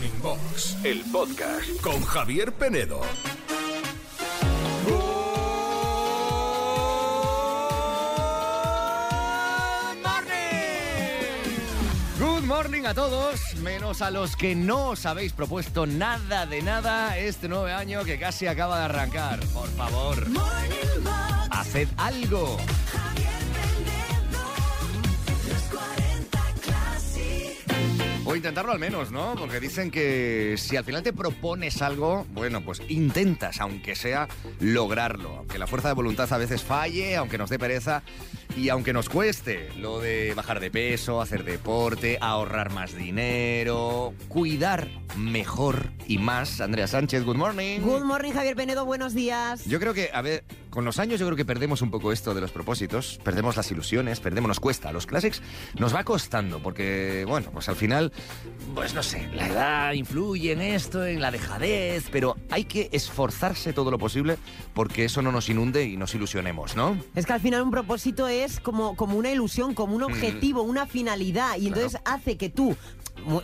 Morning Box, el podcast con Javier Penedo. Good morning a todos, menos a los que no os habéis propuesto nada de nada este nuevo año que casi acaba de arrancar. Por favor, haced algo. Intentarlo al menos, ¿no? Porque dicen que si al final te propones algo, bueno, pues intentas, aunque sea, lograrlo. Aunque la fuerza de voluntad a veces falle, aunque nos dé pereza y aunque nos cueste lo de bajar de peso, hacer deporte, ahorrar más dinero, cuidar mejor y más. Andrea Sánchez, good morning. Good morning, Javier Penedo, buenos días. Yo creo que, a ver, con los años yo creo que perdemos un poco esto de los propósitos, perdemos las ilusiones, perdemos, nos cuesta. Los Classics nos va costando porque, bueno, pues al final, pues no sé, la edad influye en esto, en la dejadez, pero hay que esforzarse todo lo posible porque eso no nos inunde y nos ilusionemos, ¿no? Es que al final un propósito es como, como una ilusión, como un objetivo, una finalidad, y entonces hace que tú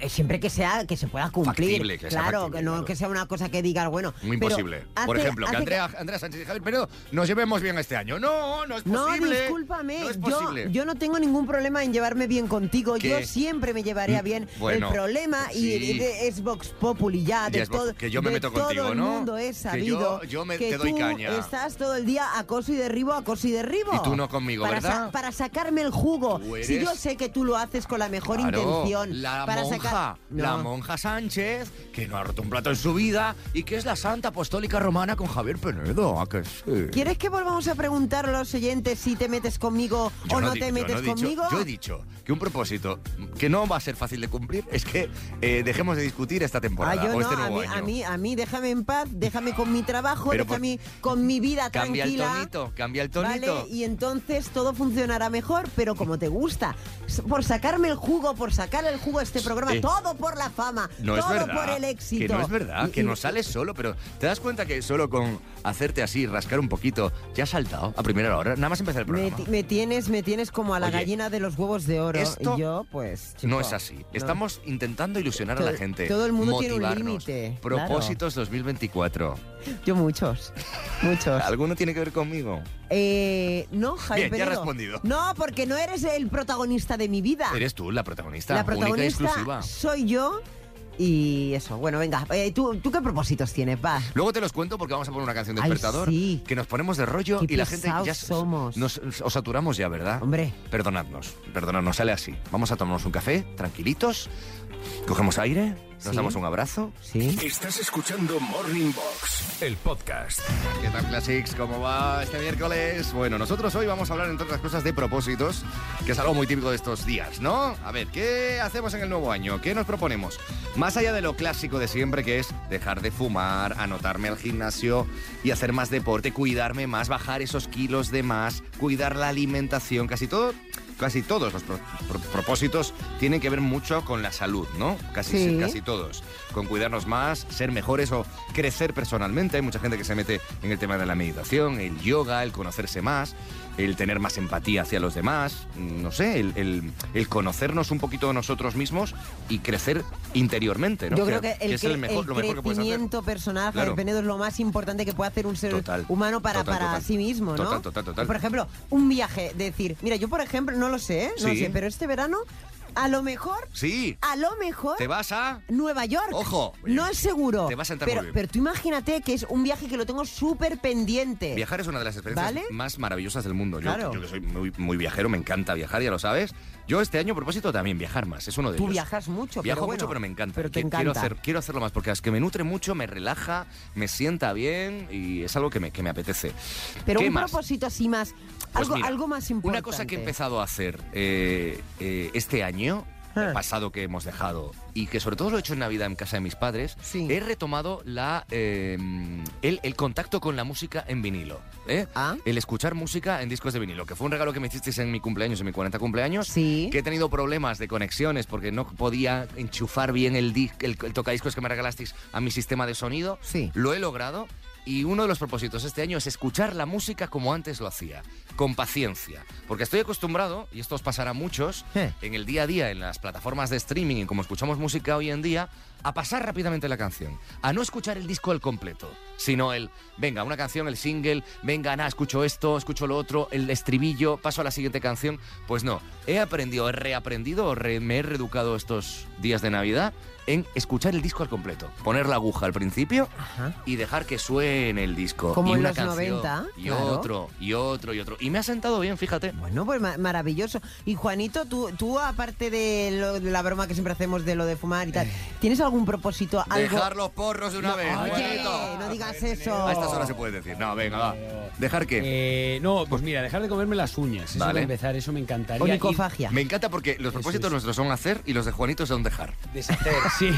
eh, siempre que sea que se pueda cumplir Factible, que claro factible, que no claro. que sea una cosa que digas bueno Muy imposible. Por ejemplo, que Andrea, Andrea Sánchez y Javier Penedo nos llevemos bien este año. No, no es No, posible. discúlpame, No es yo, posible. yo no tengo ningún problema en llevarme bien contigo, ¿Qué? yo siempre me llevaría Mm, bien. bueno, el problema y, sí. y de- es Vox Populi ya, de es todo, que yo me meto todo contigo, el ¿no? mundo es Que sabido yo- yo me- que te doy tú caña. estás todo el día acoso y derribo, acoso y derribo. Y tú no conmigo, para ¿verdad? para sacarme el jugo. Si yo sé que tú lo haces con la mejor Claro, intención. La para monja, sacar... la No. monja Sánchez, que no ha roto un plato en su vida y que es la santa apostólica romana con Javier Penedo. ¿a que sí? ¿Quieres que volvamos a preguntar a los oyentes si te metes conmigo Yo o no, te yo metes he dicho- conmigo? yo he dicho que un propósito que no va a ser fácil de cumplir es que eh, dejemos de discutir esta temporada Ah, yo o no, este a nuevo mí, año. a mí, a mí déjame en paz, déjame con mi trabajo, Pero por- déjame con mi vida Cambia el tranquila. tonito, cambia el tonito. Vale, y entonces todo funcionará mejor, pero como te gusta, por sacarme el jugo, por sacar el jugo a este programa, Eh, todo por la fama, No todo es verdad. por el éxito. Que no es verdad, que y- no sales solo, pero ¿te das cuenta que solo con hacerte así, rascar un poquito, ya has saltado a primera hora? Nada más empezar el Me, programa. ti- me tienes, me tienes como a la Oye, gallina de los huevos de oro. esto y yo, pues. chico, No es así. no. Estamos intentando ilusionar a la gente. todo el mundo tiene un límite, Propósitos 2024. Yo muchos. Muchos. ¿Alguno tiene que ver conmigo? Eh, no, Javier Bien, ya he Penedo. respondido. No, porque no eres el protagonista de mi vida. Eres tú la protagonista, La única y protagonista exclusiva. soy yo y eso. Bueno, venga, eh, ¿tú, ¿tú qué propósitos tienes? Va. Luego te los cuento porque vamos a poner una canción de Ay, despertador sí. que nos ponemos de rollo Qué y la gente ya somos. Nos, os saturamos ya, ¿verdad? Hombre. Perdonadnos, perdonadnos, sale así. Vamos a tomarnos un café, tranquilitos, cogemos aire, nos Sí. damos un abrazo. Sí. Estás escuchando Morning Box, el podcast. ¿Qué tal, Classics? ¿Cómo va este miércoles? Bueno, nosotros hoy vamos a hablar, entre otras cosas, de propósitos, que es algo muy típico de estos días, ¿no? A ver, ¿qué hacemos en el nuevo año? ¿Qué nos proponemos? Más allá de lo clásico de siempre, que es dejar de fumar, anotarme al gimnasio y hacer más deporte, cuidarme más, bajar esos kilos de más, cuidar la alimentación, casi todo... Casi todos los pro- pro- propósitos tienen que ver mucho con la salud, ¿no? Casi, Sí. casi todos. Con cuidarnos más, ser mejores o crecer personalmente. Hay mucha gente que se mete en el tema de la meditación, el yoga, el conocerse más, el tener más empatía hacia los demás, mm, no sé, el, el- el conocernos un poquito nosotros mismos y crecer interiormente, ¿no? Yo creo que el, es el, mejor, el lo mejor que puedes hacer. crecimiento personal, Claro. Penedo, es lo más importante que puede hacer un ser Total, humano para, total, para total. sí mismo, ¿no? Total, total, total. Por ejemplo, un viaje, decir, mira, yo por ejemplo, no lo sé, ¿eh? no Sí. sé, pero este verano, a lo mejor, Sí, a lo mejor... te vas a... Nueva York. Ojo. No es seguro. Te va a sentar pero, muy bien. pero tú imagínate que es un viaje que lo tengo súper pendiente. Viajar es una de las experiencias ¿Vale? más maravillosas del mundo. Yo, Claro. yo que soy muy, muy viajero, me encanta viajar, ya lo sabes. Yo este año, a propósito, también viajar más. Es uno de Tú ellos. viajas mucho, Viajo pero mucho, bueno, pero me encanta. pero te Quiero, hacer, quiero hacerlo más porque es que me nutre mucho, me relaja, me sienta bien y es algo que me, que me apetece. Pero ¿Qué un más? propósito así más, Pues algo, mira, algo más importante. Una cosa que he empezado a hacer eh, eh, este año. El pasado que hemos dejado, y que sobre todo lo he hecho en Navidad en casa de mis padres, Sí. he retomado la, eh, el, el contacto con la música en vinilo. ¿eh? Ah. El escuchar música en discos de vinilo, que fue un regalo que me hicisteis en mi cumpleaños, en mi 40 cumpleaños. Sí. Que he tenido problemas de conexiones porque no podía enchufar bien el, el, el tocadiscos que me regalasteis a mi sistema de sonido. Sí. Lo he logrado y uno de los propósitos este año es escuchar la música como antes lo hacía, con paciencia. Porque estoy acostumbrado, y esto os pasará a muchos, Eh. en el día a día, en las plataformas de streaming y como escuchamos música hoy en día, a pasar rápidamente la canción, a no escuchar el disco al completo, sino el, venga, una canción, el single, venga, nada, escucho esto, escucho lo otro, el estribillo, paso a la siguiente canción. Pues no, he aprendido, he reaprendido, re- me he reeducado estos días de Navidad en escuchar el disco al completo, poner la aguja al principio Ajá. y dejar que suene el disco. Como y en una los canción, 90, y claro. otro, y otro, y otro. Y me ha sentado bien, fíjate. Bueno, pues ma- maravilloso. Y Juanito, tú, tú aparte de, lo- de la broma que siempre hacemos de lo de fumar y tal, ¿tienes algún propósito? Algo... Dejar los porros de una No, vez. oye, Juanito. no digas eso. A estas horas se puede decir. No, venga, va. ¿Dejar qué? Eh, no, pues mira, dejar de comerme las uñas. Eso Vale. para empezar, eso me encantaría. Onicofagia. Me encanta porque los propósitos es. nuestros son hacer y los de Juanito son dejar. Deshacer, sí.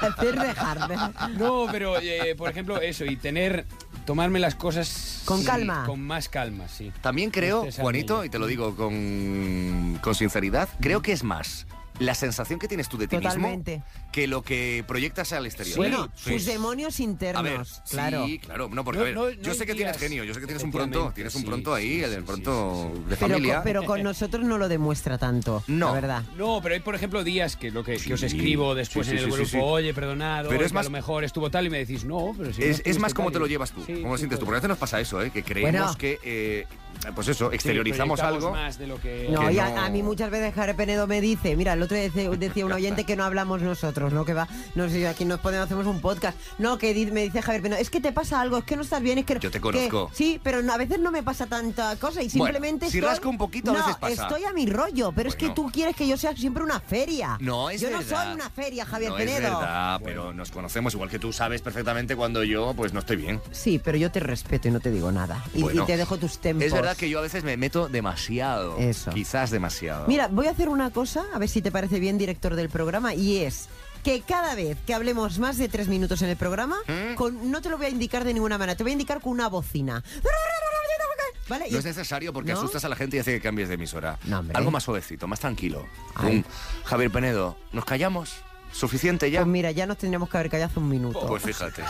Hacer dejar. de- No, pero eh, por ejemplo, eso, y tener. Tomarme las cosas. Con sí, calma. Con más calma, sí. También creo, Este es Juanito, y te lo digo con, con sinceridad, creo que es más la sensación que tienes tú de ti Totalmente. mismo que lo que proyectas al exterior. Bueno, Sí. sus demonios internos, A ver, claro. sí, claro, no, porque No, a ver, no- yo sé que tienes genio, yo sé que tienes un pronto, tienes un sí, pronto ahí, sí, el pronto sí, sí, de Pero, familia. con, pero con nosotros no lo demuestra tanto, No. la verdad. No, pero hay, por ejemplo, días que lo que, que os escribo después sí, sí, en el sí, grupo, sí, sí. oye, perdonad, Pero oye, es más- a lo mejor estuvo tal y me decís, no, pero si no Es, más como tal te lo llevas tú, Sí, cómo lo sientes tú. Porque a veces nos pasa eso, ¿eh? que creemos Bueno. que, eh, pues eso, exteriorizamos algo. más de lo que... No, Que y a, no- a mí muchas veces Javier Penedo me dice, mira, el otro día decía un oyente que no hablamos nosotros, ¿no? Que va, no sé, aquí nos podemos, hacemos un podcast. No, que me dice Javier Penedo, es que te pasa algo, es que no estás bien, es que... Yo te que- conozco. sí, pero no- a veces no me pasa tanta cosa y Bueno, simplemente si estoy- rasco un poquito, a no, veces pasa. estoy a mi rollo, pero es que tú quieres que yo sea siempre una feria. No, es Yo no soy una feria, Javier no Penedo. es verdad, pero nos conocemos igual que tú sabes perfectamente cuando yo pues no estoy bien. Sí, pero yo te respeto y no te digo nada. Y, y te dejo tus tempos. Es verdad que yo a veces me meto demasiado. Eso. Quizás demasiado. Mira, voy a hacer una cosa, a ver si te parece bien, director del programa, y es que cada vez que hablemos más de tres minutos en el programa, ¿Mm? con, no te lo voy a indicar de ninguna manera, te voy a indicar con una bocina. No es necesario porque ¿No? asustas a la gente y hace que cambies de emisora. No. Algo más suavecito, más tranquilo. Ay. Javier Penedo, ¿nos callamos? ¿Suficiente ya? Pues mira, ya nos tendríamos que haber callado hace un minuto. Pues fíjate.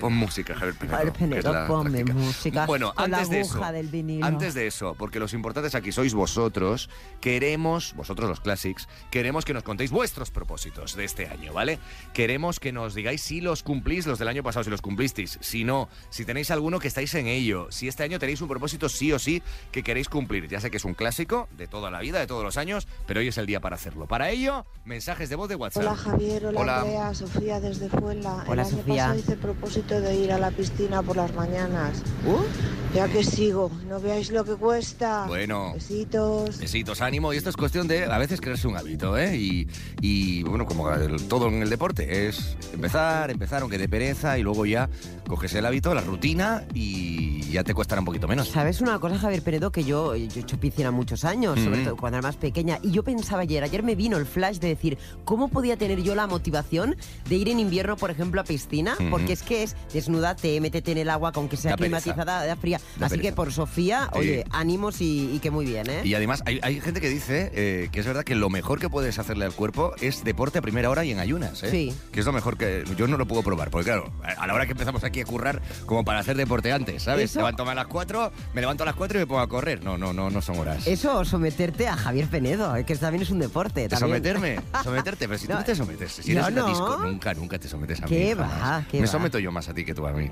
Pon música, Javier Penedo. Javier ponme práctica. música Bueno, con la antes de eso. aguja del vinilo. Antes de eso, porque los importantes aquí sois vosotros, queremos, vosotros los Classics, queremos que nos contéis vuestros propósitos de este año, ¿vale? Queremos que nos digáis si los cumplís, los del año pasado, si los cumplisteis, si no, si tenéis alguno que estáis en ello, si este año tenéis un propósito sí o sí que queréis cumplir. Ya sé que es un clásico de toda la vida, de todos los años, pero hoy es el día para hacerlo. Para ello, mensajes de voz de WhatsApp. Hola Javier, hola, Hola. Andrea, Sofía desde Fuenla. Hola, El año Sofía. pasado hice propósito de ir a la piscina por las mañanas. Uh, Ya que sigo, no veáis lo que cuesta. Bueno. Besitos. Besitos, ánimo. Y esto es cuestión de a veces crearse un hábito, ¿eh? Y, y, bueno, como el- todo en el deporte, es empezar, empezar, aunque de pereza, y luego ya coges el hábito, la rutina, y ya te costará un poquito menos. ¿Sabes una cosa, Javier Penedo? Que yo, yo he hecho piscina muchos años, sobre todo cuando era más pequeña, y yo pensaba ayer, ayer me vino el flash de decir, ¿cómo podía tener yo la motivación de ir en invierno, por ejemplo, a piscina? Mm. Porque es que es desnúdate, métete en el agua, con que sea climatizada, da fría. Da Así que por Sofía, Sí. oye, ánimos y, y que muy bien, ¿eh? Y además hay, hay gente que dice eh, que es verdad que lo mejor que puedes hacerle al cuerpo es deporte a primera hora y en ayunas, ¿eh? Sí. Que es lo mejor que... Yo no lo puedo probar, porque claro, a a la hora que empezamos aquí a currar, como para hacer deporte antes, ¿sabes? Eso- Levanto a las 4, me levanto a las 4 y me pongo a correr. No, no, no, no son horas. Eso o someterte a Javier Penedo, eh, que también es un deporte. ¿De también. someterme? Someterte, pero si tú No. no te sometes, si eres No, disco, nunca, nunca te sometes a ¿Qué mí. va? jamás. ¿Qué Me va? someto yo más a ti que tú a mí.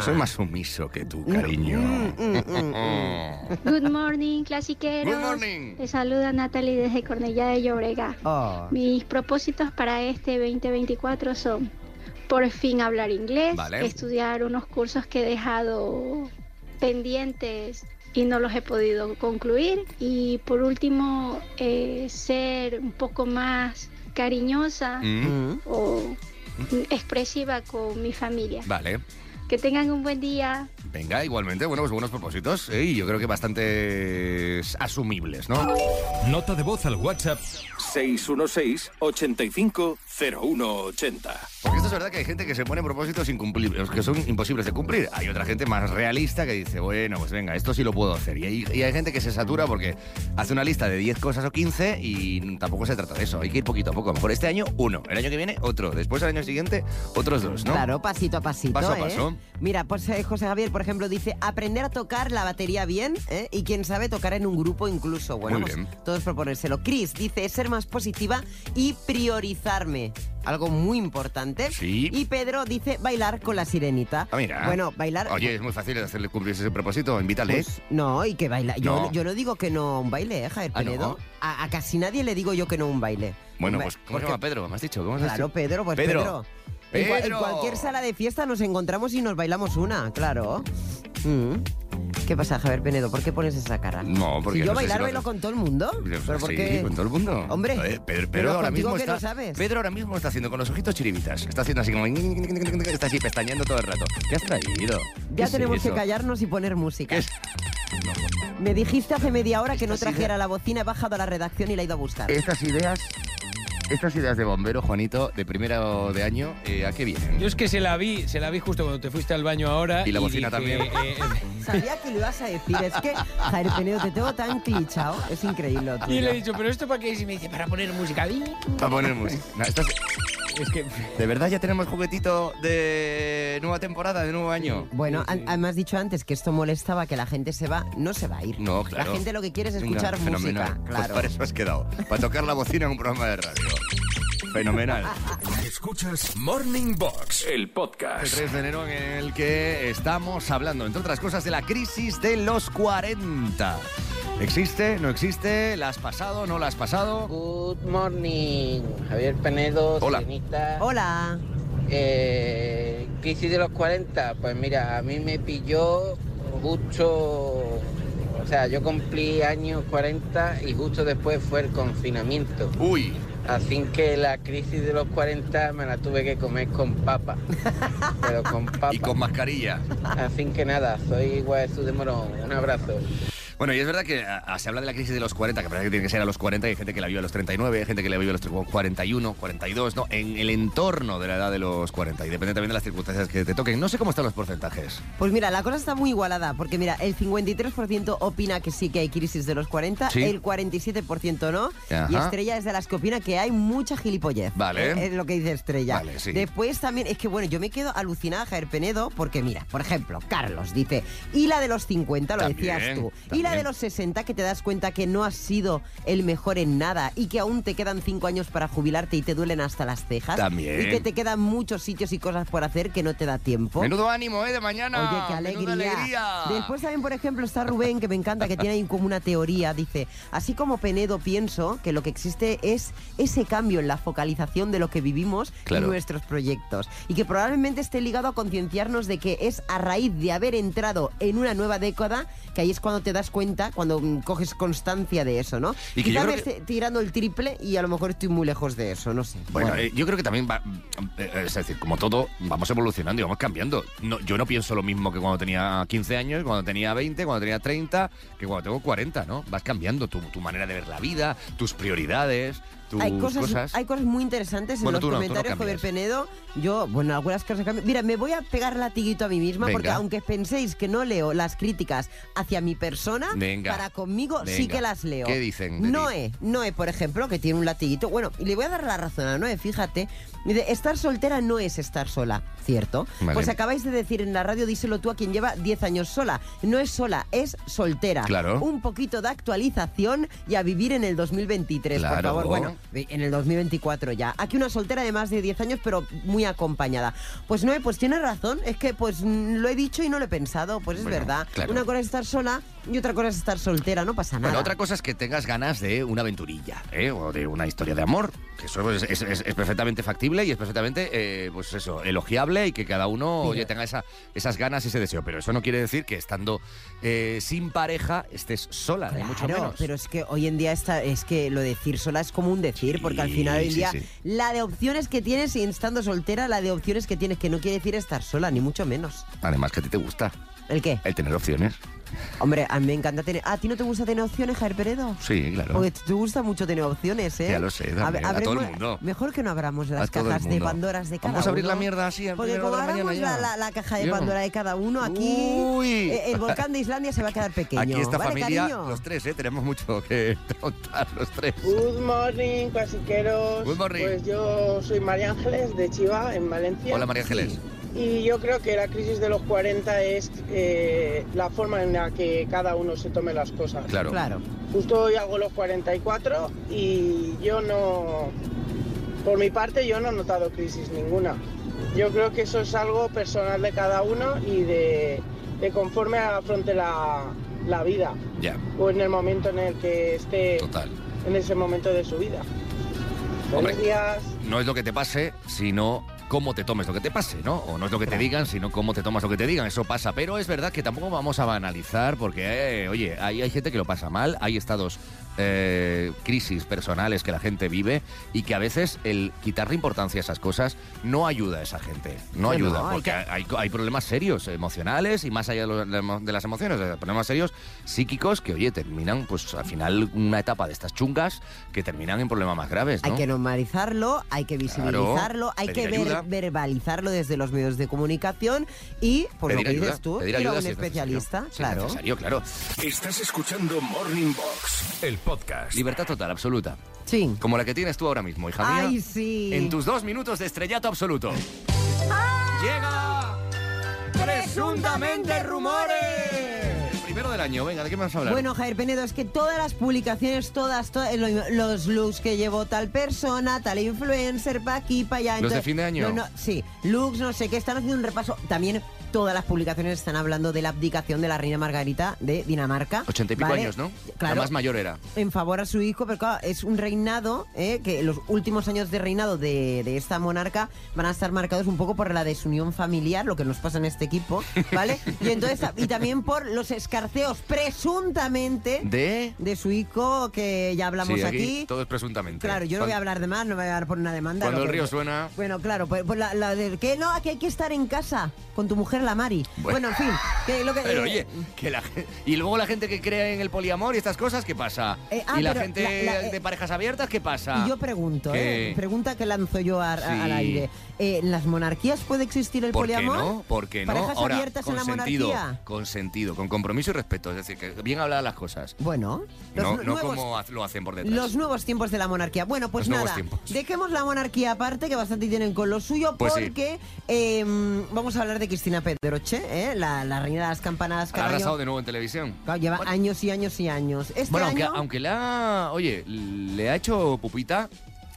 Soy más sumiso que tú, cariño. Mm, Good morning, clasiqueros. Good morning. Les saluda Natalie desde Cornellá de Llobrega. Oh. Mis propósitos para este 2024 son por fin hablar inglés, Vale. estudiar unos cursos que he dejado pendientes y no los he podido concluir y por último eh, ser un poco más cariñosa Mm, Mm. o expresiva con mi familia. Vale. Que tengan un buen día. Venga, igualmente, bueno, pues buenos propósitos. ¿eh? Y yo creo que bastante asumibles, ¿no? Nota de voz al WhatsApp 616 85 0180. Es verdad que hay gente que se pone propósitos incumplibles, que son imposibles de cumplir. Hay otra gente más realista que dice, bueno, pues venga, esto sí lo puedo hacer. Y hay, y hay gente que se satura porque hace una lista de 10 cosas o 15 y tampoco se trata de eso. Hay que ir poquito a poco. A lo mejor este año uno, el año que viene otro, después el año siguiente otros dos, ¿no? Claro, pasito a pasito. Paso a ¿eh? paso. Mira, pues eh, José Javier, por ejemplo, dice aprender a tocar la batería bien ¿eh? y quién sabe tocar en un grupo incluso. Bueno, Muy pues bien. todos proponérselo. Chris dice ser más positiva y priorizarme. Algo muy importante. Sí. Y Pedro dice bailar con la sirenita. Ah, mira. Bueno, bailar. Oye, es muy fácil hacerle cumplir ese propósito, invítale. Pues, no, y que baila. Yo No. yo no digo que no un baile, ¿eh, Javier Ah. A, a casi nadie le digo yo que no un baile. bueno, Un ba- pues, ¿cómo se porque- llama Pedro? ¿Me has dicho? ¿Cómo has Claro, dicho? Pedro, pues Pedro. Pedro. En, cua- en cualquier sala de fiesta nos encontramos y nos bailamos una, claro. Mm. ¿Qué pasa, Javier Penedo? ¿Por qué pones esa cara? No, porque Si yo no sé si bailar lo bailo con todo el mundo. ¿Pero por sí, con todo el mundo. Hombre, ver, Pedro, pero Pedro ahora mismo está. sabes. Pedro ahora mismo está haciendo con los ojitos chiribitas. Está haciendo así como. Está así pestañeando todo el rato. ¿Qué has traído? ¿Qué Ya es tenemos que callarnos y poner música. ¿Qué es? Me dijiste hace media hora que no ideas- trajera la bocina, he bajado a la redacción y la he ido a buscar. Estas ideas. Estas ideas de bombero, Juanito, de primero de año, eh, ¿a qué vienen? Yo es que se la vi, se la vi justo cuando te fuiste al baño ahora. Y la bocina dije, también. eh, Sabía que lo ibas a decir. Es que, Javier Penedo, te tengo tan clichado. Es increíble. lo y le he dicho, ¿pero esto para qué es? Y me dice, para poner música. Para poner música. No, estas- Es que. ¿De verdad ya tenemos juguetito de nueva temporada, de nuevo año? Bueno, an- además dicho antes que esto molestaba que la gente se va, no se va a ir. No, claro. La gente lo que quiere es Venga, escuchar fenomenal. música, Pues claro. para eso has quedado. Para tocar la bocina en un programa de radio. Fenomenal. Escuchas Morning Box, el El podcast. 3 de enero en el que estamos hablando, entre otras cosas, de la crisis de los 40. ¿Existe? ¿No existe? ¿La has pasado? ¿No la has pasado? Good morning, Javier Penedo, Hola. Sirenita. Hola. Eh, crisis de los 40, pues mira, a mí me pilló justo, o sea, yo cumplí años 40 y justo después fue el confinamiento. Uy, Así que la crisis de los 40 me la tuve que comer con papa. Pero con papa. y con mascarilla. Así que nada, soy Guaesú de Morón. Un abrazo. Bueno, y es verdad que ah, se habla de la crisis de los 40, que parece que tiene que ser a los 40, y hay gente que la vive a los 39, hay gente que la vive a los 41, 42, ¿no? En el entorno de la edad de los 40, y depende también de las circunstancias que te toquen. No sé cómo están los porcentajes. Pues mira, la cosa está muy igualada, porque mira, el 53% opina que sí que hay crisis de los 40, Sí. el 47% no, Ajá. y Estrella es de las que opina que hay mucha gilipollez. Vale. ¿eh? Es lo que dice Estrella. Vale, sí. Después también, es que bueno, yo me quedo alucinada, Javier Penedo, porque mira, por ejemplo, Carlos dice, y la de los 50, lo También, decías tú, y la de los 60, que te das cuenta que no has sido el mejor en nada, y que aún te quedan 5 años para jubilarte y te duelen hasta las cejas, También. y que te quedan muchos sitios y cosas por hacer que no te da tiempo. Menudo ánimo, ¿eh? De mañana. Oye, qué alegría. Después también, por ejemplo, está Rubén, que me encanta, que tiene ahí como una teoría. Dice, así como Penedo pienso que lo que existe es ese cambio en la focalización de lo que vivimos Claro. y nuestros proyectos. Y que probablemente esté ligado a concienciarnos de que es a raíz de haber entrado en una nueva década que ahí es cuando te das cuenta, cuando coges constancia de eso, ¿no? Y que yo Quizá creo me que- esté tirando el triple y a lo mejor estoy muy lejos de eso, no sé. Bueno, eh, yo creo que también va, eh, es decir, como todo, vamos evolucionando y vamos cambiando. No, yo no pienso lo mismo que cuando tenía 15 años, cuando tenía 20, cuando tenía 30, que cuando tengo 40, ¿no? Vas cambiando tu, tu manera de ver la vida, tus prioridades, tus hay cosas, hay cosas muy interesantes en Bueno, los no, no comentarios, Javier cambias. Penedo. Yo, bueno, algunas cosas cambian. Mira, me voy a pegar latiguito a mí misma Venga. porque aunque penséis que no leo las críticas hacia mi persona, Venga. para conmigo sí que las leo. ¿Qué dicen? Noé, Noé, por ejemplo, que tiene un latiguito. Bueno, y le voy a dar la razón a Noé, fíjate. Dice, estar soltera no es estar sola, ¿cierto? Vale. Pues acabáis de decir en la radio, díselo tú a quien lleva 10 años sola. No es sola, es soltera. Claro. Un poquito de actualización y a vivir en el 2023, por favor. Bueno, en el 2024 ya. Aquí una soltera de más de 10 años, pero muy acompañada. Pues no, pues tiene razón. Es que pues mm, lo he dicho y no lo he pensado. Pues es Bueno, verdad. claro. Una cosa es estar sola y otra cosa es estar soltera. No pasa nada. Bueno, otra cosa es que tengas ganas de una aventurilla, ¿eh? O de una historia de amor, que eso es, es- es- es perfectamente factible y es perfectamente, eh, pues eso, elogiable y que cada uno, oye, tenga esa, esas ganas y ese deseo. Pero eso no quiere decir que estando eh, sin pareja estés sola, ni mucho Claro, menos. pero es que hoy en día está, es que lo de decir sola es como un decir, porque al final hoy en sí, día sí. la de opciones que tienes y estando soltera, la de opciones que tienes que no quiere decir estar sola, ni mucho menos. Además que a ti te gusta. ¿El qué? El tener opciones. Hombre, a mí me encanta tener... ¿A ti no te gusta tener opciones, Javier Peredo? Sí, claro. Porque te gusta mucho tener opciones, ¿eh? Ya lo sé, también, a todo el mundo. Mejor que no abramos las cajas de. Pandoras de cada Vamos a abrir uno. la mierda así Porque como abramos la, la- la caja de. Pandora de cada uno, aquí Uy. eh, el volcán de Islandia se va a quedar pequeño. Aquí esta ¿Vale, familia, cariño? los tres, ¿eh? Tenemos mucho que contar, los tres. Good morning, clasiqueros. Good morning. Pues yo soy María Ángeles de Chiva, en Valencia. Hola, María Ángeles. Y yo creo que la crisis de los 40 es eh, la forma en la que cada uno se tome las cosas. Claro. Claro. Justo hoy hago los 44 y yo no, por mi parte, yo no he notado crisis ninguna. Yo creo que eso es algo personal de cada uno y de, de conforme afronte la, la vida Ya, o en el momento en el que esté total. en ese momento de su vida. Hombre. Buenos días. No es lo que te pase, sino cómo te tomes lo que te pase, ¿no? O no es lo que te digan, sino cómo te tomas lo que te digan. Eso pasa. Pero es verdad que tampoco vamos a banalizar porque, eh, oye, hay, hay gente que lo pasa mal, hay estados, eh, crisis personales que la gente vive y que a veces el quitarle importancia a esas cosas no ayuda a esa gente. No Que no, ayuda, hay porque que- hay, hay problemas serios emocionales y más allá de, lo- de las emociones, de problemas serios psíquicos que, oye, terminan, pues al final, una etapa de estas chungas que terminan en problemas más graves, ¿no? Hay que normalizarlo, hay que visibilizarlo, hay que ver- verbalizarlo desde los medios de comunicación y, por lo Pedir que ayuda, dices tú, ir a un si es necesario. especialista, Si es claro. necesario, claro. Estás escuchando Morning Box, el podcast. Libertad total, absoluta. Sí. Como la que tienes tú ahora mismo, hija mía. Ay, sí. En tus dos minutos de estrellato absoluto. Llega Presuntamente Rumores. Primero del año, venga, ¿de qué vas a hablar? Bueno, Javier Penedo, es que todas las publicaciones, todas, todas lo- los looks que llevó tal persona, tal influencer, pa' aquí, pa' allá. ¿Los de entonces- fin de año? No, no, sí, looks, no sé qué, están haciendo un repaso. También todas las publicaciones están hablando de la abdicación de la reina Margarita de Dinamarca. Ochenta y pico ¿vale? años, ¿no? Claro. La más mayor era. en favor a su hijo, pero claro, es un reinado eh, que los últimos años de reinado de, de esta monarca van a estar marcados un poco por la desunión familiar, lo que nos pasa en este equipo, ¿vale? Y entonces y también por los escarceos presuntamente ¿De? de su hijo que ya hablamos sí, aquí, aquí. todo es presuntamente. Claro, yo no voy a hablar de más, no voy a dar por una demanda. Cuando el río suena... Bueno, claro, pues, pues la, la de que no, que hay que estar en casa con tu mujer la Mari. Bueno. Bueno, en fin, que lo que Pero eh, oye, que la y luego la gente que cree en el poliamor y estas cosas, ¿qué pasa? Eh, ah, y la gente la- la- de parejas abiertas, ¿qué pasa? Y yo pregunto, ¿Qué? ¿eh? pregunta que lanzo yo a- a- Sí. al aire. Eh, ¿En las monarquías puede existir el ¿Por qué poliamor? no? ¿Por qué no? ¿Parejas Ahora, abiertas en la sentido, monarquía? con sentido, con compromiso y respeto. Es decir, que bien hablar las cosas. Bueno, los No, nu- no nuevos, como lo hacen por detrás. los nuevos tiempos de la monarquía. Bueno, pues Los nada, dejemos la monarquía aparte, que bastante tienen con lo suyo, Pues porque eh, vamos a hablar de Cristina Pedroche, ¿eh? la, la reina de las campanadas Ha arrasado de nuevo en televisión. Claro, lleva Bueno. años y años y años. Este Bueno, aunque, año, aunque le ha. Oye, le ha hecho pupita.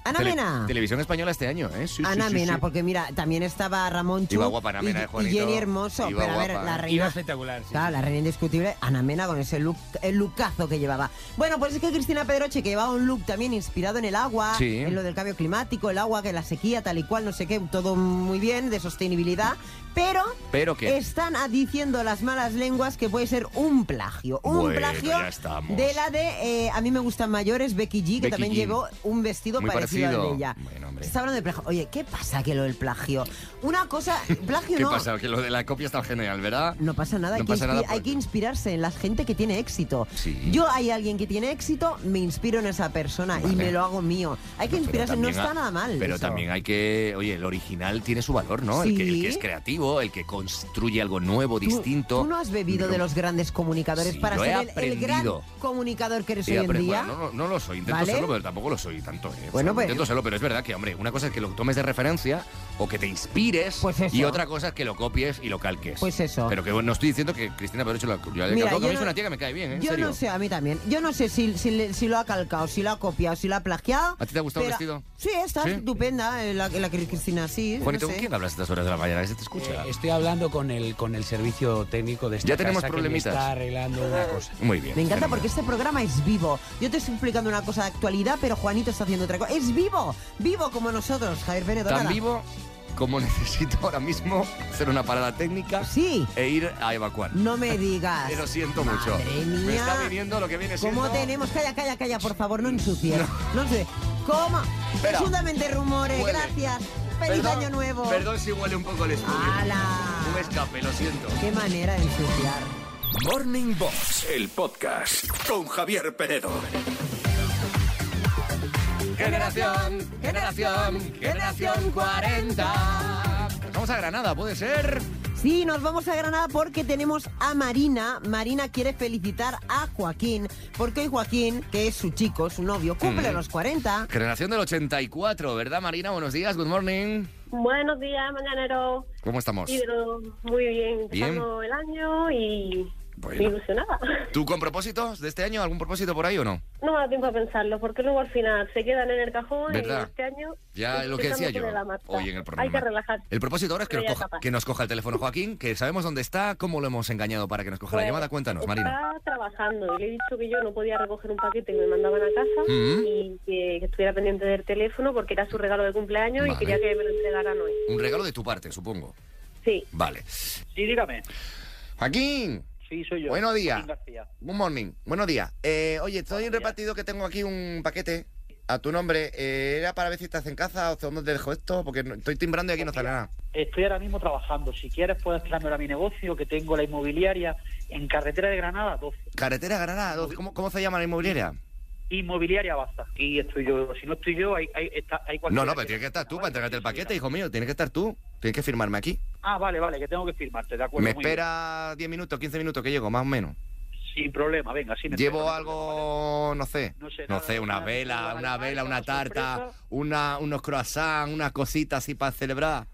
Ana tele- Mena. Televisión española este año, ¿eh? Sí, Ana sí, Mena, sí. porque mira, también estaba Ramón Chu Iba guapa Ana y- Mena, y, Juanito. Jenny Hermoso, Iba pero a ver, guapa, la. Iba reina... espectacular. sí, Claro, sí. la reina indiscutible, Ana Mena con ese look, el lookazo que llevaba. Bueno, pues es que Cristina Pedroche, que llevaba un look también inspirado en el agua, Sí. en lo del cambio climático, el agua, que la sequía, tal y cual, no sé qué, todo muy bien, de sostenibilidad, pero Pero que. están diciendo las malas lenguas que puede ser un plagio. Un Bueno, plagio de la de, eh, a mí me gustan mayores, Becky G, que Becky también G. llevó un vestido Muy parecido, parecido. al de ella. Bueno, está hablando de plagio. Oye, ¿qué pasa que lo del plagio? Una cosa, plagio ¿Qué no. pasa? Que lo de la copia está genial, ¿verdad? No pasa nada, hay, No que, pasa inspi- nada hay por- que inspirarse en la gente que tiene éxito. Sí. Yo hay alguien que tiene éxito, me inspiro en esa persona y me lo hago mío. Hay que inspirarse, no está ha- nada mal. Pero eso. también hay que. Oye, el original tiene su valor, ¿no? El, que, el Sí. que es creativo, el que construye algo nuevo, distinto. ¿Tú no has bebido de los grandes comunicadores Sí, para ser el- el, gran comunicador que eres hoy en día? bueno, no, lo soy, intento ¿Vale? serlo, pero tampoco lo soy tanto. ¿eh? O Bueno, sea, pues- Intento serlo, pero es verdad que, hombre, una cosa es que lo tomes de referencia o que te inspires Pues eso. y otra cosa es que lo copies y lo calques. Pues eso. Pero que bueno, no estoy diciendo que Cristina Pedroche lo, Mira, calcado, que a yo es no- una tía que me cae bien, ¿eh? Yo serio. no sé, a mí también. Yo no sé si, si, le- si lo ha calcado, si lo ha copiado, si lo ha plagiado. ¿A ti te ha gustado el vestido? Sí, está ¿Sí? estupenda eh, la, la que Cristina, sí. Juanito, no ¿con sé. quién hablas a estas horas de la mañana? ¿Que se te escucha? Eh, estoy hablando con el, con el servicio técnico de esta Ya tenemos casa problemitas. que me está arreglando una cosa. Muy bien. Me encanta porque este programa es vivo. Yo te estoy explicando una cosa de actualidad, pero Juanito está haciendo otra cosa. Es vivo, vivo como nosotros, Javier Penedo. Tan nada. vivo como necesito ahora mismo hacer una parada técnica Sí, e ir a evacuar. no me digas. Eh, Lo siento mucho. Mía. Me está viniendo lo que viene siendo... ¿Cómo tenemos? Calla, calla, calla, por favor, no ensucies. No, ensucies. ¿Cómo? Espera. Presuntamente rumores, Huele. gracias. ¡Feliz Perdón, año nuevo! Perdón si huele un poco el estudio. ¡Hala! Un escape, lo siento. ¡Qué manera de ensuciar! Morning Box, el podcast con Javier Penedo. Generación, generación, generación 40. Nos vamos a Granada, ¿puede ser? Sí, nos vamos a Granada porque tenemos a Marina. Marina quiere felicitar a Joaquín, porque hoy Joaquín, que es su chico, su novio, cumple Mm. los 40. Generación del 84, ¿verdad, Marina? Buenos días, good morning. Buenos días, mañanero. ¿Cómo estamos? Muy bien, Bien. empezando el año y Bueno. ilusionada. ¿Tú con propósitos de este año? ¿Algún propósito por ahí o no? No me da tiempo a pensarlo, porque luego al final se quedan en el cajón ¿Verdad? y este año... Ya es lo que decía yo hoy en el programa. Hay que relajar. El propósito ahora es que nos, coja, que nos coja el teléfono Joaquín, que sabemos dónde está, cómo lo hemos engañado para que nos coja la Pues, llamada. Cuéntanos, Marina. Está trabajando y le he dicho que yo no podía recoger un paquete que me mandaban a casa Mm. y que, que estuviera pendiente del teléfono porque era su regalo de cumpleaños Vale. y quería que me lo entregaran hoy. Un regalo de tu parte, supongo. Sí. Vale. Sí, dígame. Joaquín. Sí, soy yo. Buenos días. Good morning. Buenos días. Eh, oye, estoy repartido que tengo aquí un paquete a tu nombre. Eh, ¿Era para ver si estás en casa o dónde te dejo esto? Porque no- estoy timbrando y aquí no sale nada. Estoy ahora mismo trabajando. Si quieres, puedes traerme a mi negocio, que tengo la inmobiliaria en carretera de Granada 12. Carretera Granada, ¿dónde- ¿cómo, cómo se llama la inmobiliaria? Inmobiliaria basta. Y estoy yo. Si no estoy yo, hay, hay, está, hay No, no, pero tienes que estar tú para entregarte el paquete, hijo mío. Tienes que estar tú. Tienes que firmarme aquí. Ah, vale, vale, que tengo que firmarte, de acuerdo. Me espera 10 minutos, 15 minutos que llego, más o menos. Sin problema, venga, sí me Llevo espera, algo, no sé, No sé, no sé, una nada, vela, nada, una vela, una tarta, una, unos croissants, una cosita así para celebrar.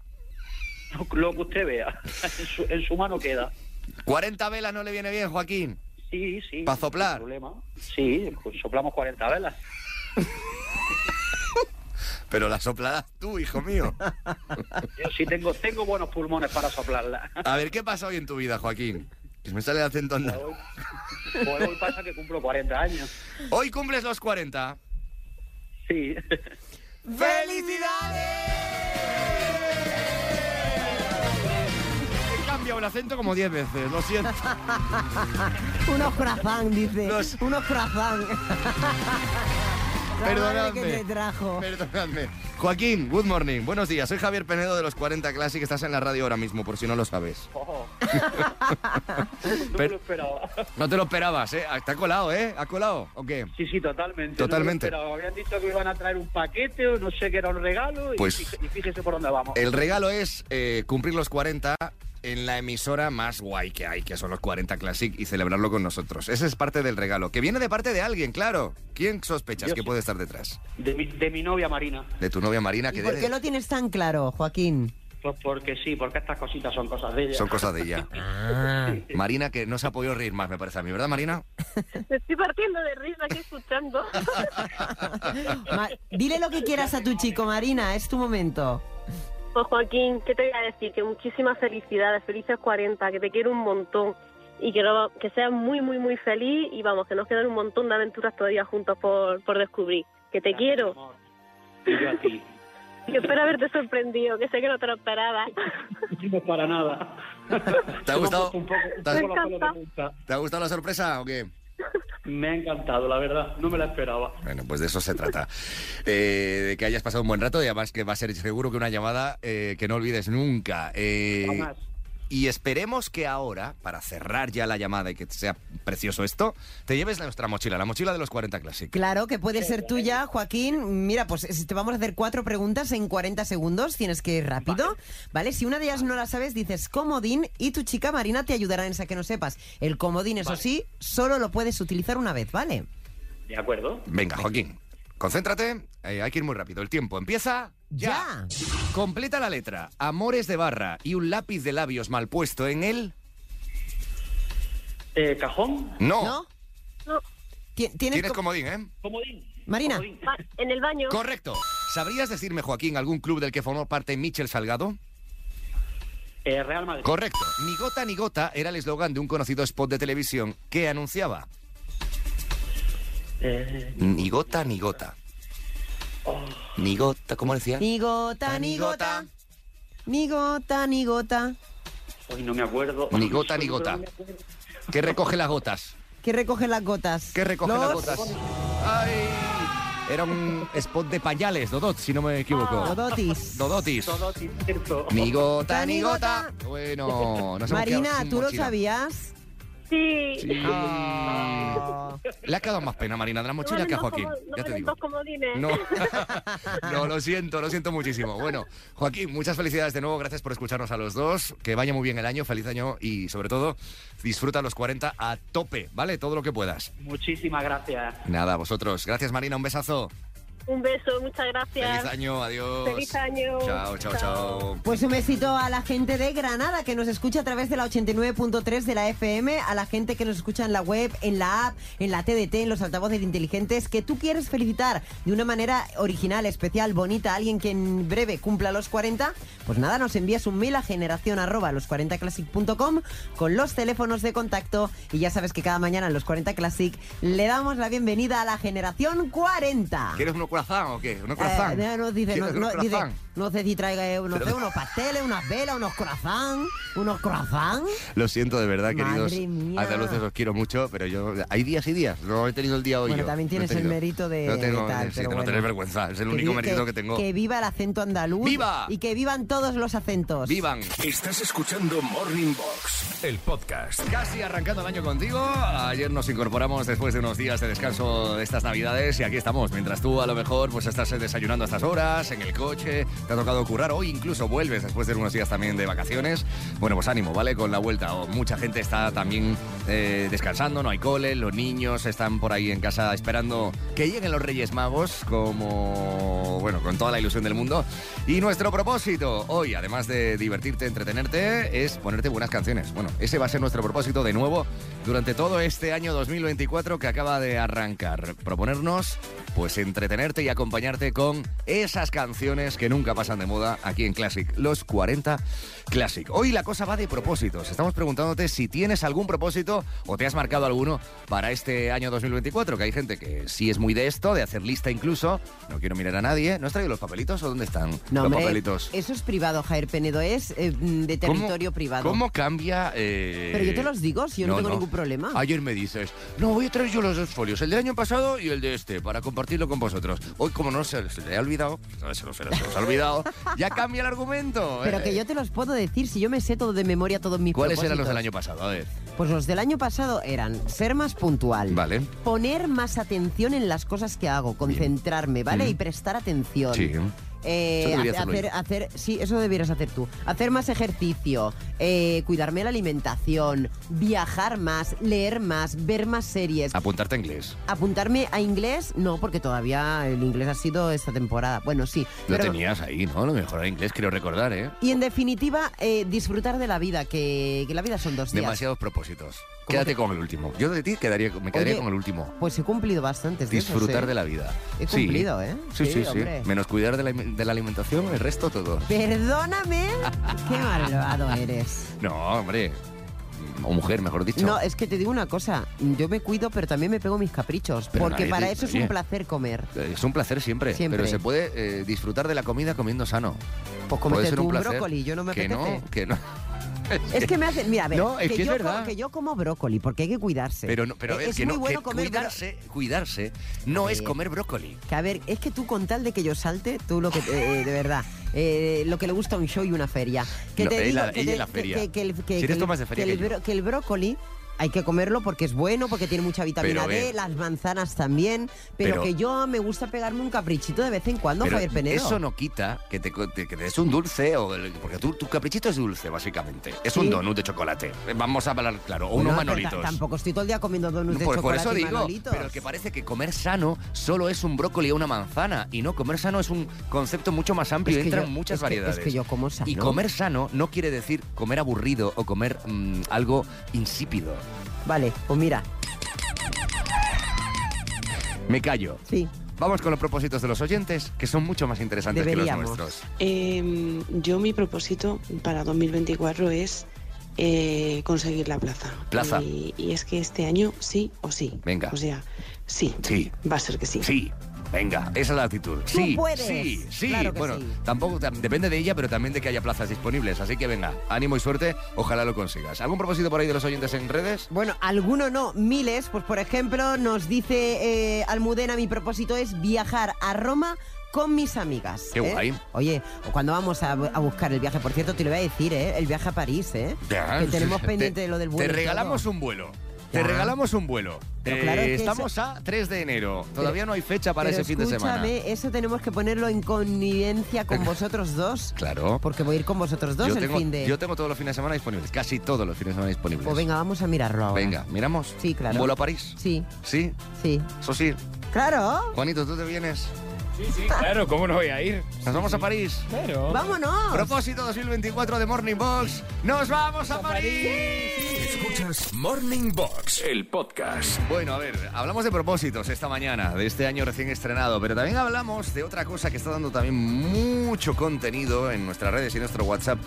Lo que usted vea. en, su, en su mano queda. 40 velas no le viene bien, Joaquín. Sí, sí. ¿Pa soplar? Problema. Sí, pues soplamos 40 velas. Pero la soplarás tú, hijo mío. Yo sí tengo, tengo buenos pulmones para soplarla. A ver, ¿qué pasa hoy en tu vida, Joaquín? Que me sale el acento andaluz. Pues hoy pasa que cumplo 40 años. Hoy cumples los 40. Sí. He cambiado el acento como 10 veces, lo siento. Unos croissant, dice. Los- Unos croissant. La madre Perdonadme. que te trajo. Perdonadme. Joaquín, good morning. Buenos días. Soy Javier Penedo de los 40 Classic. Estás en la radio ahora mismo, por si no lo sabes. No me lo esperaba. No te lo esperabas, ¿eh? Te ha colado, ¿eh? ¿Ha colado o qué? Sí, sí, totalmente. Totalmente. No. Habían dicho que me iban a traer un paquete o no sé qué era un regalo. y Pues- y, fíjese por dónde vamos. El regalo es eh, cumplir los 40 en la emisora más guay que hay, que son los 40 Classic, y celebrarlo con nosotros. Ese es parte del regalo, que viene de parte de alguien, claro. ¿Quién sospechas Yo que sí. puede estar detrás? De mi, de mi novia Marina. De tu novia Marina, ¿Y que por debe- qué lo tienes tan claro, Joaquín? Pues porque sí, porque estas cositas son cosas de ella. son cosas de ella. Marina, que no se ha podido reír más, me parece a mí, ¿verdad, Marina? Me estoy partiendo de risa aquí escuchando. Ma- dile lo que quieras a tu chico, Marina, es tu momento. Pues Joaquín, ¿qué te voy a decir? Que muchísimas felicidades, felices 40, que te quiero un montón y que, lo- que seas muy, muy, muy feliz y vamos, que nos quedan un montón de aventuras todavía juntos por, por descubrir. Que te quiero Amor. Y yo a ti. y espero haberte sorprendido, que sé que no te lo esperaba. No para nada. ¿Te ha gustado? Un poco, un ¿Te ha- poco los pelos de punta. ¿Te ha gustado la sorpresa o qué? Me ha encantado, la verdad. No me la esperaba. Bueno, pues de eso se trata. Eh, de que hayas pasado un buen rato y además que va a ser seguro que una llamada eh, que no olvides nunca. Eh, Jamás. Y esperemos que ahora, para cerrar ya la llamada y que sea precioso esto, te lleves nuestra mochila, la mochila de los 40 Classic. Claro que puede ser tuya, Joaquín. Mira, pues si te vamos a hacer cuatro preguntas en 40 segundos, tienes que ir rápido, ¿vale? Si una de ellas no la sabes, dices comodín y tu chica Marina te ayudará en esa que no sepas. El comodín, eso Vale. sí, solo lo puedes utilizar una vez, ¿vale? De acuerdo. Venga, Joaquín, concéntrate. eh, hay que ir muy rápido. El tiempo empieza ya. Completa la letra. Amores de barra y un lápiz de labios mal puesto en el... Eh, ¿Cajón? No. ¿No? No, Ti- ¿Tienes, Tienes co- comodín, ¿eh? Comodín. Marina. Comodín. va- en el baño. Correcto. ¿Sabrías decirme, Joaquín, algún club del que formó parte Michel Salgado? Eh, Real Madrid. Correcto. Ni gota ni gota era el eslogan de un conocido spot de televisión que anunciaba Eh, ni gota ni gota. Ni gota, ¿cómo decía? Ni gota, ni gota. Ni gota, ni gota. hoy no me acuerdo. Ni gota ni gota. ¿Qué recoge las gotas? ¿Qué recoge las gotas? ¿Qué recoge Los- las gotas? ¡Ay! Era un spot de pañales, Dodot, si no me equivoco. Dodotis. Dodotis. Dodotis, cierto. Ni gota, ni gota. Bueno, nos Marina, ¿tú lo sabías? Sí. Sí. Ah. Le ha quedado más pena, Marina, de la mochila que a Joaquín. Ya te digo. No. no, lo siento, lo siento muchísimo. Bueno, Joaquín, muchas felicidades de nuevo. Gracias por escucharnos a los dos. Que vaya muy bien el año, feliz año y sobre todo disfruta los 40 a tope, ¿vale? Todo lo que puedas. Muchísimas gracias. Nada, vosotros. Gracias, Marina, un besazo. Un beso, muchas gracias. Feliz año, adiós. Feliz año. Chao, chao, chao. Pues un besito a la gente de Granada que nos escucha a través de la 89.3 de la FM, a la gente que nos escucha en la web, en la app, en la TDT, en los altavoces inteligentes, que tú quieres felicitar de una manera original, especial, bonita, a alguien que en breve cumpla los 40, pues nada, nos envías un mail a generación arroba los 40classic.com con los teléfonos de contacto y ya sabes que cada mañana en los 40 Classic le damos la bienvenida a la generación 40. ¿Quieres unos croissant o qué? ¿Unos Eh, no, dice. No sé si traiga eh, no Pero- sé, unos pasteles, unas velas, unos croissants, unos croissants. Lo siento de verdad, Madre queridos mía. andaluces, os quiero mucho, pero yo... Hay días y días, no he tenido el día hoy Bueno, yo. también No tienes el tenido. mérito de- No tengo, de tal, sí, pero no bueno. tener vergüenza, es el Que único vi- mérito que, tengo. Que viva el acento andaluz. ¡Viva! Y que vivan todos los acentos. ¡Vivan! Estás escuchando Morning Box, el podcast. Casi arrancando el año contigo. Ayer nos incorporamos después de unos días de descanso de estas navidades y aquí estamos. Mientras tú a lo mejor pues estás desayunando a estas horas, en el coche, te ha tocado currar. Hoy incluso vuelves después de unos días también de vacaciones. Bueno, pues ánimo, ¿vale? Con la vuelta. O mucha gente está también eh, descansando, no hay cole, los niños están por ahí en casa esperando que lleguen los Reyes Magos como, bueno, con toda la ilusión del mundo. Y nuestro propósito hoy, además de divertirte, entretenerte, es ponerte buenas canciones. Bueno, ese va a ser nuestro propósito de nuevo durante todo este año 2024 que acaba de arrancar. Proponernos, pues, entretenerte y acompañarte con esas canciones que nunca pasan de moda aquí en Classic, los 40 Classic. Hoy la cosa va de propósitos. Estamos preguntándote si tienes algún propósito o te has marcado alguno para este año 2024, que hay gente que sí es muy de esto, de hacer lista incluso. No quiero mirar a nadie. ¿No has traído los papelitos o dónde están No, los hombre, papelitos? eso es privado, Jair Penedo, es eh, de ¿Cómo- territorio privado. ¿Cómo cambia? eh, Pero yo te los digo, si yo no, tengo ningún problema. Ayer me dices, no, voy a traer yo los dos folios, el del año pasado y el de este, para compartirlo con vosotros. Hoy, como no se, se le ha olvidado, se, lo- se lo- se los ha olvidado, ya cambia el argumento. Pero eh. que yo te los puedo decir, si yo me sé todo de memoria, todos mis ¿Cuáles eran los del año pasado? A ver. Pues los del año pasado eran ser más puntual, Vale. poner más atención en las cosas que hago, concentrarme, ¿vale? Mm. Y prestar atención. Sí. Eh, hacer, hacer, sí, eso deberías hacer tú. Hacer más ejercicio, eh, cuidarme la alimentación, viajar más, leer más, ver más series. Apuntarte a inglés. Apuntarme a inglés, no, porque todavía el inglés ha sido esta temporada. Bueno, sí. Lo pero- tenías ahí, ¿no? Lo mejor en inglés, quiero recordar, ¿eh? Y en definitiva, eh, disfrutar de la vida, que, que la vida son dos días. Demasiados propósitos. ¿Cómo Quédate con el último. Yo de ti quedaría, me quedaría Oye, con el último. Pues he cumplido bastantes de esos, Disfrutar ¿eh? de la vida. He Sí. cumplido, ¿eh? Sí, sí, sí. hombre. Menos cuidar de la, de la alimentación, el resto todo. Perdóname, qué malvado eres. No, hombre. O mujer, mejor dicho. No, es que te digo una cosa, yo me cuido, pero también me pego mis caprichos, Pero porque nadie para te- eso es oye. un placer comer. Es un placer siempre, Siempre. pero se puede eh, disfrutar de la comida comiendo sano. Pues Puede ser tú un un placer. brócoli, yo no me que apetece. no, que no. Es que me hace, mira, a ver, No, es que es yo, verdad. co- que yo como brócoli, porque hay que cuidarse. Pero, no, pero a Eh, es que muy no, bueno que comer cuidarse, cuidarse no es comer brócoli. Que a ver, es que tú con tal de que yo salte, tú lo que, eh, de verdad, eh, lo que le gusta un show y una feria. Que te ella- digo que el, bro- que el brócoli hay que comerlo porque es bueno, porque tiene mucha vitamina Pero D, las manzanas también, pero, Pero- que yo me gusta pegarme un caprichito de vez en cuando, Javier Penedo. eso no quita que te, que des un dulce, o el- porque tu, tu caprichito es dulce, básicamente. Es un donut de chocolate. Vamos a hablar claro, o unos ta- manolitos. Tampoco estoy todo el día comiendo donuts de Pues por chocolate eso y digo, manolitos. pero que parece que comer sano solo es un brócoli o una manzana. Y no, comer sano es un concepto mucho más amplio Es que entran yo- muchas es que- variedades. es que yo como sano. Y comer sano no quiere decir comer aburrido o comer mm, algo insípido. Vale, pues mira, Me callo. sí. Vamos con los propósitos de los oyentes, que son mucho más interesantes Deberíamos. que los nuestros. Eh, yo mi propósito para 2024 es eh, conseguir la plaza. Plaza. Y, y es que este año sí o sí. Venga. O sea, sí. Sí. Va a ser que sí. Sí. Venga, esa es la actitud. Tú Sí, puedes. sí, sí. Claro bueno, sí. tampoco tam- depende de ella, pero también de que haya plazas disponibles. Así que venga, ánimo y suerte. Ojalá lo consigas. ¿Algún propósito por ahí de los oyentes en redes? Bueno, alguno no, miles. Pues por ejemplo, nos dice eh, Almudena, mi propósito es viajar a Roma con mis amigas. Qué ¿eh? guay. Oye, cuando vamos a, a buscar el viaje, por cierto, te lo voy a decir, ¿eh? El viaje a París, ¿eh? Ya, que tenemos te- pendiente lo del vuelo. Te regalamos un vuelo. Te regalamos un vuelo. Pero Eh, claro, es que estamos a 3 de enero. Todavía no hay fecha para ese fin de semana. escúchame, eso tenemos que ponerlo en connivencia con vosotros dos. Claro. Porque voy a ir con vosotros dos yo, el tengo, fin de... yo tengo todos los fines de semana disponibles. Casi todos los fines de semana disponibles. Pues venga, vamos a mirarlo ahora. Venga, ¿miramos? Sí, claro. ¿Un vuelo a París? Sí, ¿Sí? sí. Eso sí. Claro. Juanito, ¿tú te vienes? Sí, sí, claro, ¿cómo no voy a ir? ¿Nos vamos a París? Claro. ¡Vámonos! Propósito 2024 de Morning Box. ¡Nos vamos a París! Escuchas Morning Box, el podcast. Bueno, a ver, hablamos de propósitos esta mañana, de este año recién estrenado, pero también hablamos de otra cosa que está dando también mucho contenido en nuestras redes y en nuestro WhatsApp,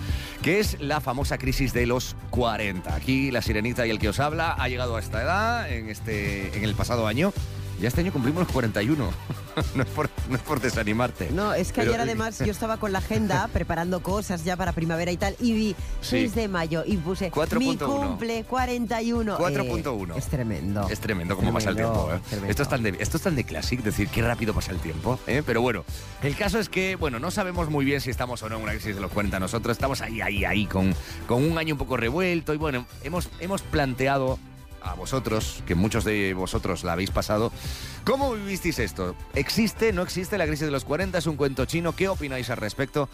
que es la famosa crisis de los 40. Aquí la sirenita y el que os habla ha llegado a esta edad en, este, en el pasado año. Ya este año cumplimos los 41. no, es por, no es por desanimarte. No, es que Pero- ayer además yo estaba con la agenda preparando cosas ya para primavera y tal y vi Sí. 6 de mayo y puse 4.1. mi cumple 41. 4.1. Eh, es tremendo. Es tremendo cómo pasa el tiempo. ¿eh? Esto, es tan de, esto es tan de classic, decir qué rápido pasa el tiempo. ¿eh? Pero bueno, el caso es que, bueno, no sabemos muy bien si estamos o no en una crisis de los 40 nosotros. Estamos ahí, ahí, ahí, con, con un año un poco revuelto. Y bueno, hemos, hemos planteado a vosotros, que muchos de vosotros la habéis pasado, ¿cómo vivisteis esto? ¿Existe, no existe la crisis de los 40? ¿Es un cuento chino? ¿Qué opináis al respecto?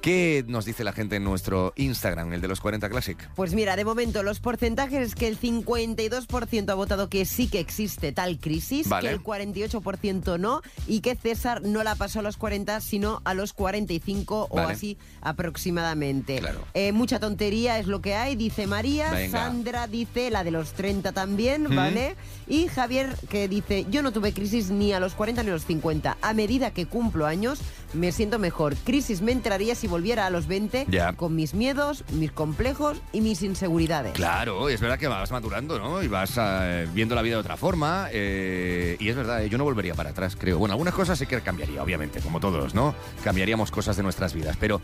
¿Qué nos dice la gente en nuestro Instagram, el de los 40 Classic? Pues mira, de momento los porcentajes es que el 52% ha votado que sí que existe tal crisis, Vale. que el 48% no y que César no la pasó a los 40 sino a los 45 Vale. o así aproximadamente. Claro. Eh, mucha tontería es lo que hay, dice María, Venga. Sandra dice la de los 30 también. ¿vale? Y Javier que dice, yo no tuve crisis ni a los 40 ni a los 50. A medida que cumplo años, me siento mejor. Crisis me entraría si volviera a los 20 Ya. con mis miedos, mis complejos y mis inseguridades. Claro, es verdad que vas madurando, ¿no? Y vas eh, viendo la vida de otra forma. eh, y es verdad, eh, yo no volvería para atrás, creo. Bueno, algunas cosas sí que cambiaría, obviamente, como todos, ¿no? Cambiaríamos cosas de nuestras vidas. Pero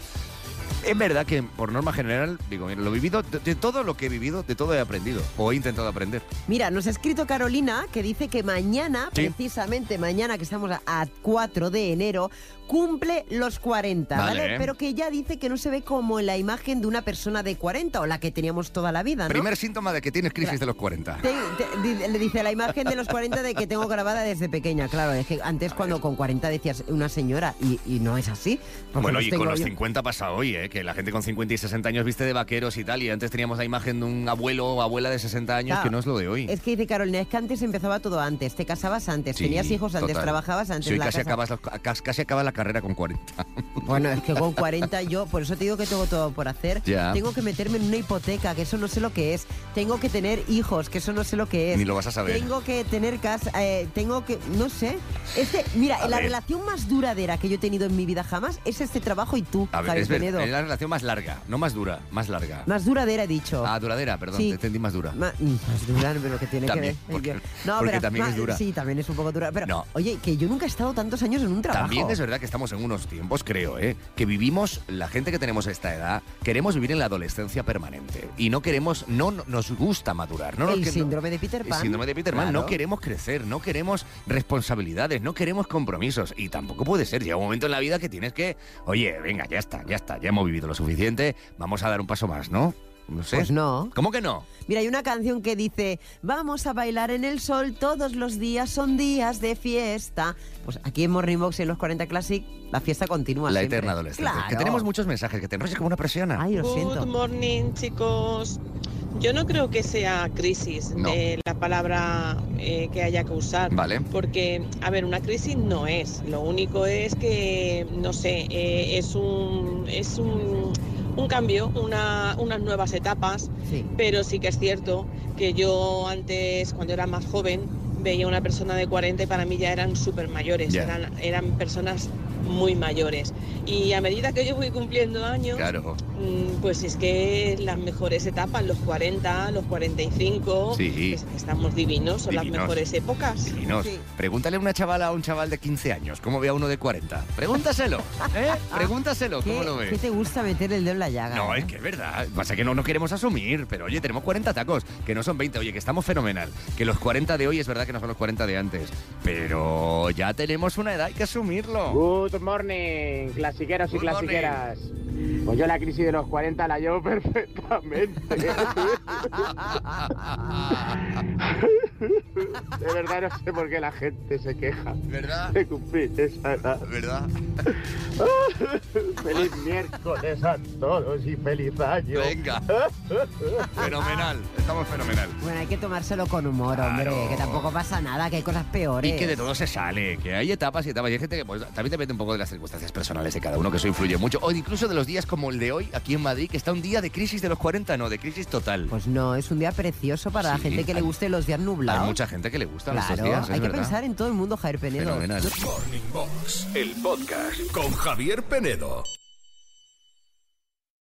es verdad que, por norma general, digo, mira, lo vivido, de, de todo lo que he vivido, de todo he aprendido. O he intentado aprender. Mira, nos ha escrito Carolina que dice que mañana, Sí. precisamente mañana que estamos a, a 4 de enero, cumple los 40, ¿vale? Vale. Pero que ya dice que no se ve como en la imagen de una persona de 40 o la que teníamos toda la vida, ¿no? Primer síntoma de que tienes crisis de los 40. Te- te- di- le dice la imagen de los 40 de que tengo grabada desde pequeña. Claro, es que antes cuando con 40 decías una señora y, y no es así. Bueno, y con los yo- 50 pasa hoy, ¿eh? Que la gente con 50 y 60 años viste de vaqueros y tal, y antes teníamos la imagen de un abuelo o abuela de 60 años Claro. que no es lo de hoy. Es que dice Carolina, es que antes empezaba todo antes. Te casabas antes, Sí, tenías hijos antes, total. trabajabas antes. Sí, la casi, casa- acabas, casi acabas la carrera con 40. Bueno, es que con 40 yo, por eso te digo que tengo todo por hacer. Ya. Tengo que meterme en una hipoteca, que eso no sé lo que es. Tengo que tener hijos, que eso no sé lo que es. Ni lo vas a saber. Tengo que tener casa, eh, tengo que, no sé. Este, mira, A la ver. relación más duradera que yo he tenido en mi vida jamás es este trabajo y tú, A ver, Javier es, ver- Penedo. es la relación más larga, no más dura, más larga. Más duradera he dicho. Ah, duradera, perdón, Sí. te entendí más dura. Ma- mm, más dura, pero que tiene También, que ver. porque- no, porque pero también ma- es dura. Sí, también es un poco dura. Pero, No. oye, que yo nunca he estado tantos años en un trabajo. También es verdad que estamos en unos tiempos, creo, ¿eh? que vivimos, la gente que tenemos esta edad, queremos vivir en la adolescencia permanente. Y no queremos, no no- nos gusta madurar. No, El no- síndrome de Peter El Pan. síndrome de Peter Pan. No queremos crecer, no queremos responsabilidades, no queremos compromisos. Y tampoco puede ser. Llega un momento en la vida que tienes que, oye, venga, ya está, ya está, ya hemos vivido lo suficiente, vamos a dar un paso más, ¿no? No sé. Pues no. ¿Cómo que no? Mira, hay una canción que dice, vamos a bailar en el sol, todos los días son días de fiesta. Pues aquí en Morning Box y en los 40 Classic, la fiesta continúa La siempre. eterna adolescencia. Claro. Que tenemos muchos mensajes que te enrollas como una presiona. Ay, lo Good siento. morning, chicos. Yo no creo que sea crisis No. de la palabra eh, que haya que usar. Vale. Porque, a ver, una crisis no es. Lo único es que, no sé, eh, es un, es un, un cambio, una, unas nuevas etapas. Sí. Pero sí que es cierto que yo antes, cuando era más joven, veía una persona de 40 y para mí ya eran súper mayores. Eran personas muy mayores. Y a medida que yo voy cumpliendo años, Claro. mm, pues es que las mejores etapas, los 40, los 45, Sí. es que estamos divinos, son las Divinos. mejores épocas. Divinos. Pregúntale a una chavala a un chaval de 15 años cómo ve a uno de 40. Pregúntaselo, ¿eh? Pregúntaselo, ¿cómo ¿Qué, lo ve? qué te gusta meter el dedo en la llaga? No, eh? es que es verdad. Pasa que no, no queremos asumir, pero oye, tenemos 40 tacos, que no son 20. Oye, que estamos fenomenal. Que los 40 de hoy es verdad que no son los 40 de antes. Pero ya tenemos una edad, hay que asumirlo. Good morning, clasiqueros y Good clasiqueras. Pues yo la crisis de los 40 la llevo perfectamente. De verdad no sé por qué la gente se queja ¿Verdad? de cumplir esa edad. ¿Verdad? Feliz miércoles a todos y feliz año. Venga. Fenomenal, estamos fenomenal. Bueno, hay que tomárselo con humor, hombre, Claro. que tampoco pasa nada, que hay cosas peores. Y que de todo se sale, que hay etapas y etapas. Y hay gente que pues, también depende un poco de las circunstancias personales de cada uno, que eso influye mucho. O incluso de los días como el de hoy, aquí en Madrid, que está un día de crisis de los 40, no, de crisis total. Pues no, es un día precioso para la gente que le guste los días nublados. Hay mucha gente que le gusta Claro, estos días, es hay que verdad. pensar en todo el mundo, Javier Penedo. Fenomenal. Morning Box, el podcast con Javier Penedo.